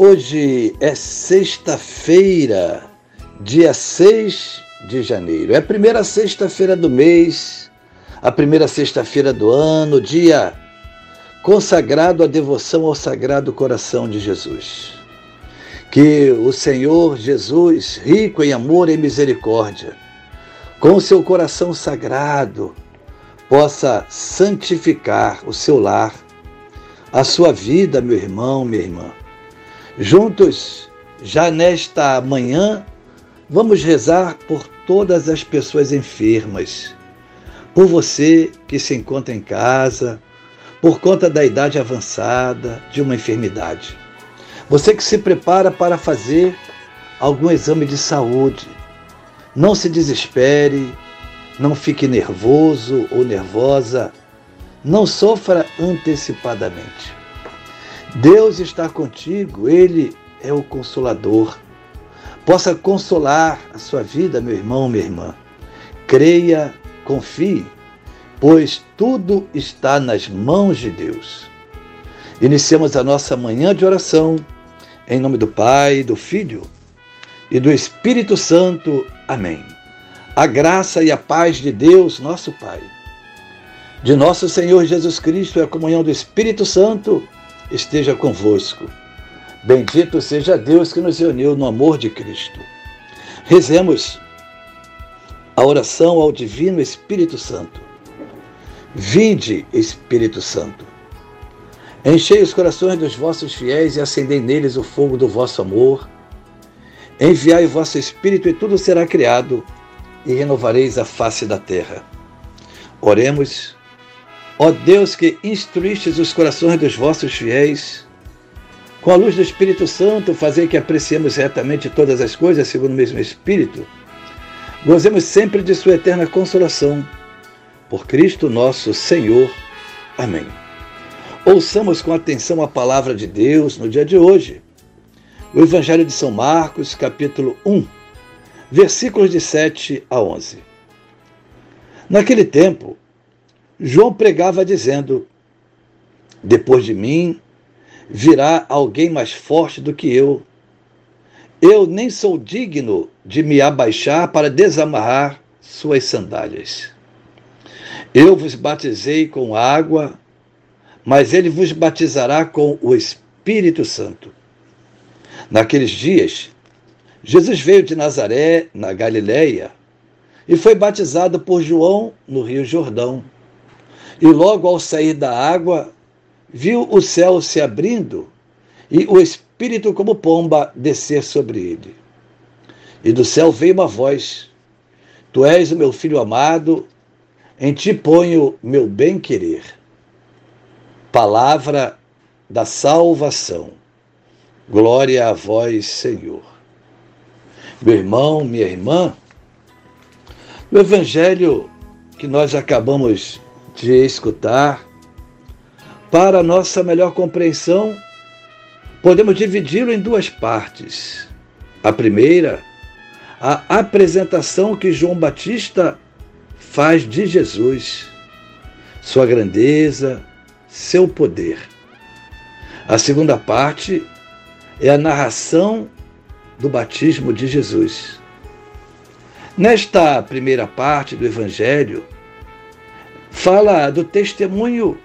Hoje é sexta-feira, dia 6 de janeiro. É a primeira sexta-feira do mês, a primeira sexta-feira do ano, dia consagrado à devoção ao Sagrado Coração de Jesus. Que o Senhor Jesus, rico em amor e misericórdia, com o seu coração sagrado, possa santificar o seu lar, a sua vida, meu irmão, minha irmã Juntos, já nesta manhã, vamos rezar por todas as pessoas enfermas, por você que se encontra em casa, por conta da idade avançada de uma enfermidade. Você que se prepara para fazer algum exame de saúde. Não se desespere, não fique nervoso ou nervosa, não sofra antecipadamente. Deus está contigo, Ele é o consolador. Possa consolar a sua vida, meu irmão, minha irmã. Creia, confie, pois tudo está nas mãos de Deus. Iniciamos a nossa manhã de oração em nome do Pai, do Filho e do Espírito Santo. Amém. A graça e a paz de Deus, nosso Pai, de nosso Senhor Jesus Cristo e a comunhão do Espírito Santo esteja convosco. Bendito seja Deus que nos reuniu no amor de Cristo. Rezemos a oração ao Divino Espírito Santo. Vinde, Espírito Santo. Enchei os corações dos vossos fiéis e acendei neles o fogo do vosso amor. Enviai o vosso Espírito e tudo será criado, e renovareis a face da terra. Oremos. Ó Deus que instruístes os corações dos vossos fiéis, com a luz do Espírito Santo, fazer que apreciemos retamente todas as coisas segundo o mesmo Espírito, gozemos sempre de Sua eterna consolação. Por Cristo nosso Senhor. Amém. Ouçamos com atenção a palavra de Deus no dia de hoje. O Evangelho de São Marcos, capítulo 1, versículos de 7 a 11. Naquele tempo, João pregava dizendo: Depois de mim virá alguém mais forte do que eu. Eu nem sou digno de me abaixar para desamarrar suas sandálias. Eu vos batizei com água, mas ele vos batizará com o Espírito Santo. Naqueles dias, Jesus veio de Nazaré, na Galiléia, e foi batizado por João no Rio Jordão. E logo ao sair da água, viu o céu se abrindo e o Espírito como pomba descer sobre ele. E do céu veio uma voz: Tu és o meu filho amado, em ti ponho meu bem-querer. Palavra da salvação. Glória a vós, Senhor. Meu irmão, minha irmã, no evangelho que nós acabamos de escutar, para nossa melhor compreensão, podemos dividi-lo em duas partes. A primeira, a apresentação que João Batista faz de Jesus, sua grandeza, seu poder. A segunda parte é a narração do batismo de Jesus. Nesta primeira parte do Evangelho, fala do testemunho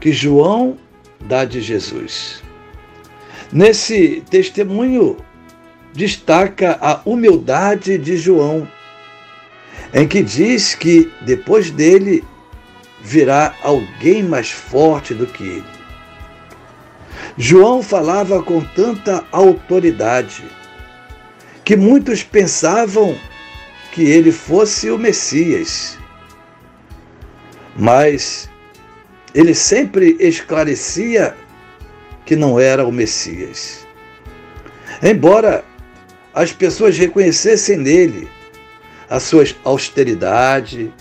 que João dá de Jesus. Nesse testemunho, destaca a humildade de João, em que diz que depois dele virá alguém mais forte do que ele. João falava com tanta autoridade que muitos pensavam que ele fosse o Messias mas ele sempre esclarecia que não era o Messias. Embora as pessoas reconhecessem nele a sua austeridade,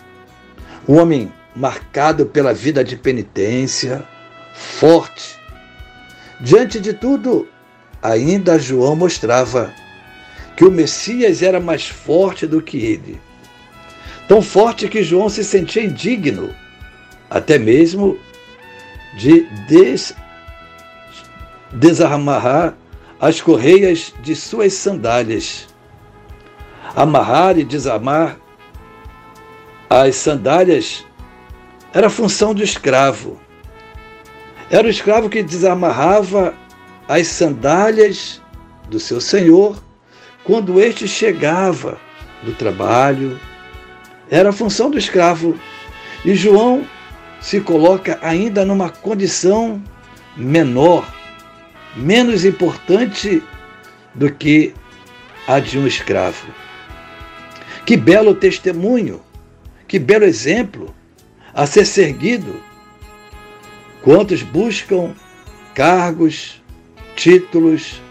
um homem marcado pela vida de penitência, forte. Diante de tudo, ainda João mostrava que o Messias era mais forte do que ele. Tão forte que João se sentia indigno, até mesmo de des desamarrar as correias de suas sandálias. Amarrar e desamar as sandálias era função do escravo. Era o escravo que desamarrava as sandálias do seu senhor quando este chegava do trabalho. Era a função do escravo. E João se coloca ainda numa condição menor menos importante do que a de um escravo. Que belo testemunho, que belo exemplo a ser seguido. Quantos buscam cargos, títulos,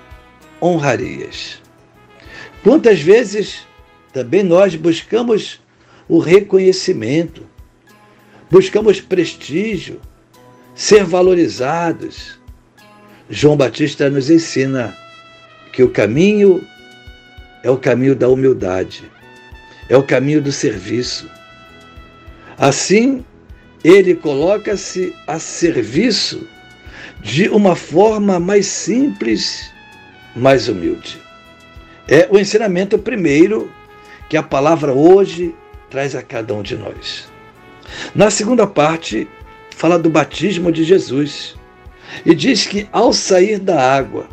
honrarias. Quantas vezes também nós buscamos o reconhecimento, buscamos prestígio, ser valorizados, João Batista nos ensina que o caminho é o caminho da humildade, é o caminho do serviço. Assim, ele coloca-se a serviço de uma forma mais simples, mais humilde. É o ensinamento primeiro que a palavra hoje traz a cada um de nós. Na segunda parte, fala do batismo de Jesus e diz que ao sair da água,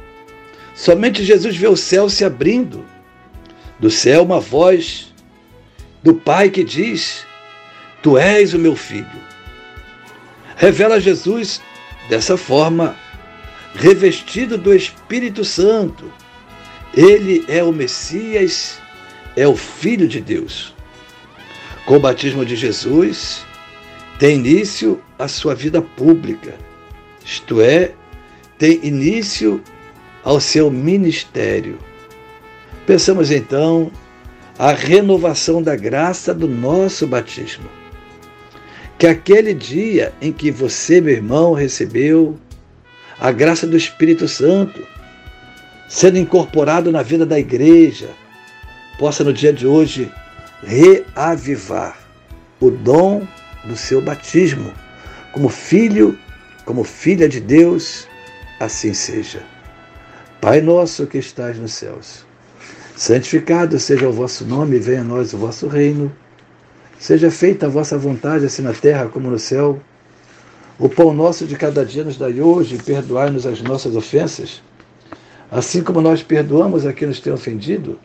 somente Jesus vê o céu se abrindo. Do céu, uma voz do Pai que diz: Tu és o meu filho. Revela Jesus dessa forma, revestido do Espírito Santo. Ele é o Messias, é o Filho de Deus. Com o batismo de Jesus, tem início a sua vida pública isto é, tem início ao seu ministério. Pensamos então a renovação da graça do nosso batismo. Que aquele dia em que você, meu irmão, recebeu a graça do Espírito Santo, sendo incorporado na vida da igreja, possa no dia de hoje reavivar o dom do seu batismo como filho como filha de Deus, assim seja. Pai nosso que estás nos céus, santificado seja o vosso nome, venha a nós o vosso reino. Seja feita a vossa vontade, assim na terra como no céu. O pão nosso de cada dia nos dai hoje, perdoai-nos as nossas ofensas, assim como nós perdoamos a quem nos tem ofendido.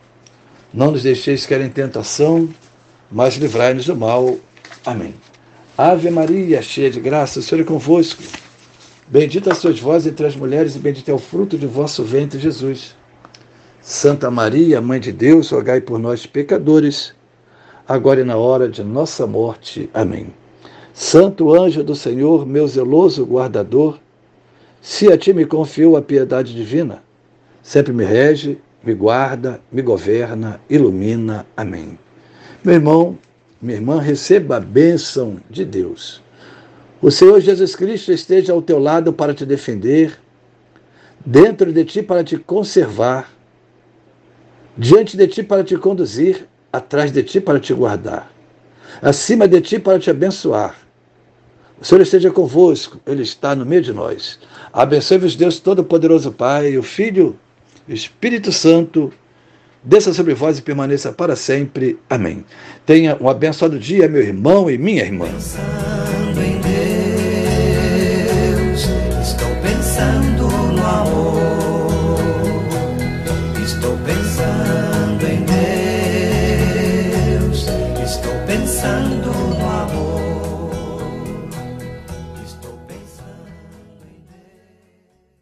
Não nos deixeis cair em tentação, mas livrai-nos do mal. Amém. Ave Maria, cheia de graça, o Senhor é convosco. Bendita sois vós entre as mulheres, e bendito é o fruto de vosso ventre, Jesus. Santa Maria, Mãe de Deus, rogai por nós, pecadores, agora e na hora de nossa morte. Amém. Santo anjo do Senhor, meu zeloso guardador, se a ti me confiou a piedade divina, sempre me rege, me guarda, me governa, ilumina. Amém. Meu irmão, minha irmã, receba a bênção de Deus. O Senhor Jesus Cristo esteja ao teu lado para te defender, dentro de ti para te conservar, diante de ti para te conduzir, atrás de ti para te guardar, acima de ti para te abençoar. O Senhor esteja convosco, Ele está no meio de nós. Abençoe-vos, Deus Todo-Poderoso Pai, o Filho, Espírito Santo, desça sobre vós e permaneça para sempre. Amém. Tenha um abençoado dia, meu irmão e minha irmã.